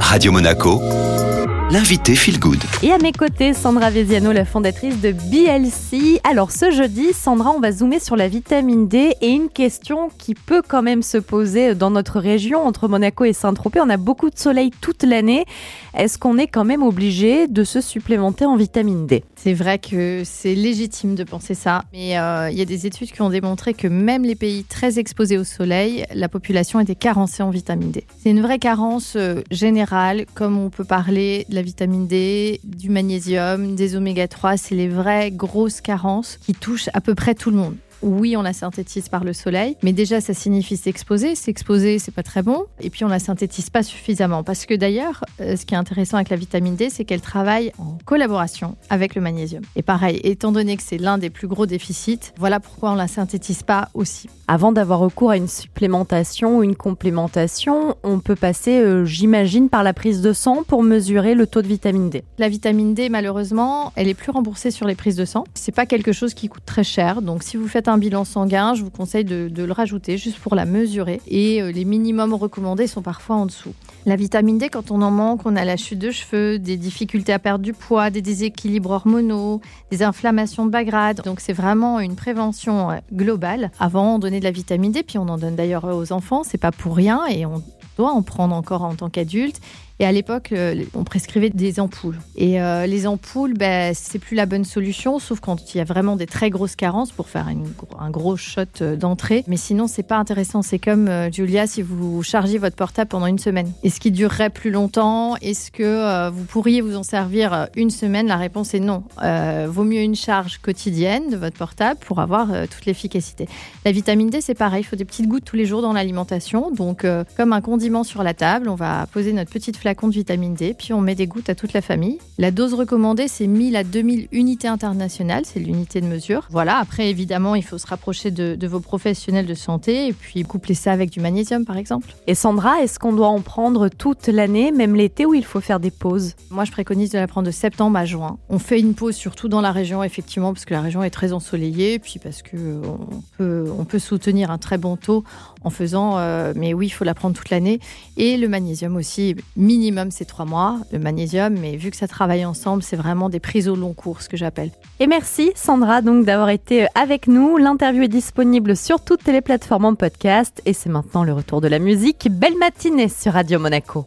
Radio Monaco, l'invité Feel Good. Et à mes côtés, Sandra Veziano, la fondatrice de BLC. Alors ce jeudi, Sandra, on va zoomer sur la vitamine D et une question qui peut quand même se poser dans notre région, entre Monaco et Saint-Tropez. On a beaucoup de soleil toute l'année. Est-ce qu'on est quand même obligé de se supplémenter en vitamine D? C'est vrai que c'est légitime de penser ça, mais euh, il y a des études qui ont démontré que même les pays très exposés au soleil, la population était carencée en vitamine D. C'est une vraie carence euh, générale, comme on peut parler de la vitamine D, du magnésium, des oméga 3, c'est les vraies grosses carences qui touchent à peu près tout le monde oui, on la synthétise par le soleil, mais déjà ça signifie s'exposer. S'exposer, c'est pas très bon. Et puis on la synthétise pas suffisamment. Parce que d'ailleurs, euh, ce qui est intéressant avec la vitamine D, c'est qu'elle travaille en collaboration avec le magnésium. Et pareil, étant donné que c'est l'un des plus gros déficits, voilà pourquoi on la synthétise pas aussi. Avant d'avoir recours à une supplémentation ou une complémentation, on peut passer, euh, j'imagine, par la prise de sang pour mesurer le taux de vitamine D. La vitamine D, malheureusement, elle est plus remboursée sur les prises de sang. C'est pas quelque chose qui coûte très cher. Donc si vous faites un bilan sanguin, je vous conseille de, le rajouter juste pour la mesurer. Et euh, les minimums recommandés sont parfois en dessous. La vitamine D, quand on en manque, on a la chute de cheveux, des difficultés à perdre du poids, des déséquilibres hormonaux, des inflammations de bas grade. Donc c'est vraiment une prévention euh, globale. Avant, on donnait de la vitamine D, puis on en donne d'ailleurs aux enfants. C'est pas pour rien et on doit en prendre encore en tant qu'adulte. Et à l'époque, euh, on prescrivait des ampoules. Et euh, les ampoules, ben, c'est plus la bonne solution, sauf quand il y a vraiment des très grosses carences pour faire un gros shot euh, d'entrée. Mais sinon, c'est pas intéressant. C'est comme, Julia, si vous chargez votre portable pendant une semaine. Est-ce qu'il durerait plus longtemps? Est-ce que vous pourriez vous en servir une semaine? La réponse est non. vaut mieux une charge quotidienne de votre portable pour avoir toute l'efficacité. La vitamine D, c'est pareil. Il faut des petites gouttes tous les jours dans l'alimentation. Donc, comme un condiment sur la table, on va poser notre petite flacon de vitamine D, puis on met des gouttes à toute la famille. La dose recommandée, c'est 1000 à 2000 unités internationales, c'est l'unité de mesure. Voilà, après évidemment, il faut se rapprocher de, vos professionnels de santé et puis coupler ça avec du magnésium par exemple. Et Sandra, est-ce qu'on doit en prendre toute l'année, même l'été, ou il faut faire des pauses? Moi, je préconise de la prendre de septembre à juin. On fait une pause surtout dans la région, effectivement, parce que la région est très ensoleillée, puis parce que euh, peut, on peut soutenir un très bon taux en faisant, euh, mais oui, il faut la prendre toute l'année. Et le magnésium aussi, minimum c'est trois mois, le magnésium, mais vu que ça travaille ensemble, c'est vraiment des prises au long cours, ce que j'appelle. Et merci Sandra donc d'avoir été avec nous. L'interview est disponible sur toutes les plateformes en podcast et c'est maintenant le retour de la musique. Belle matinée sur Radio Monaco.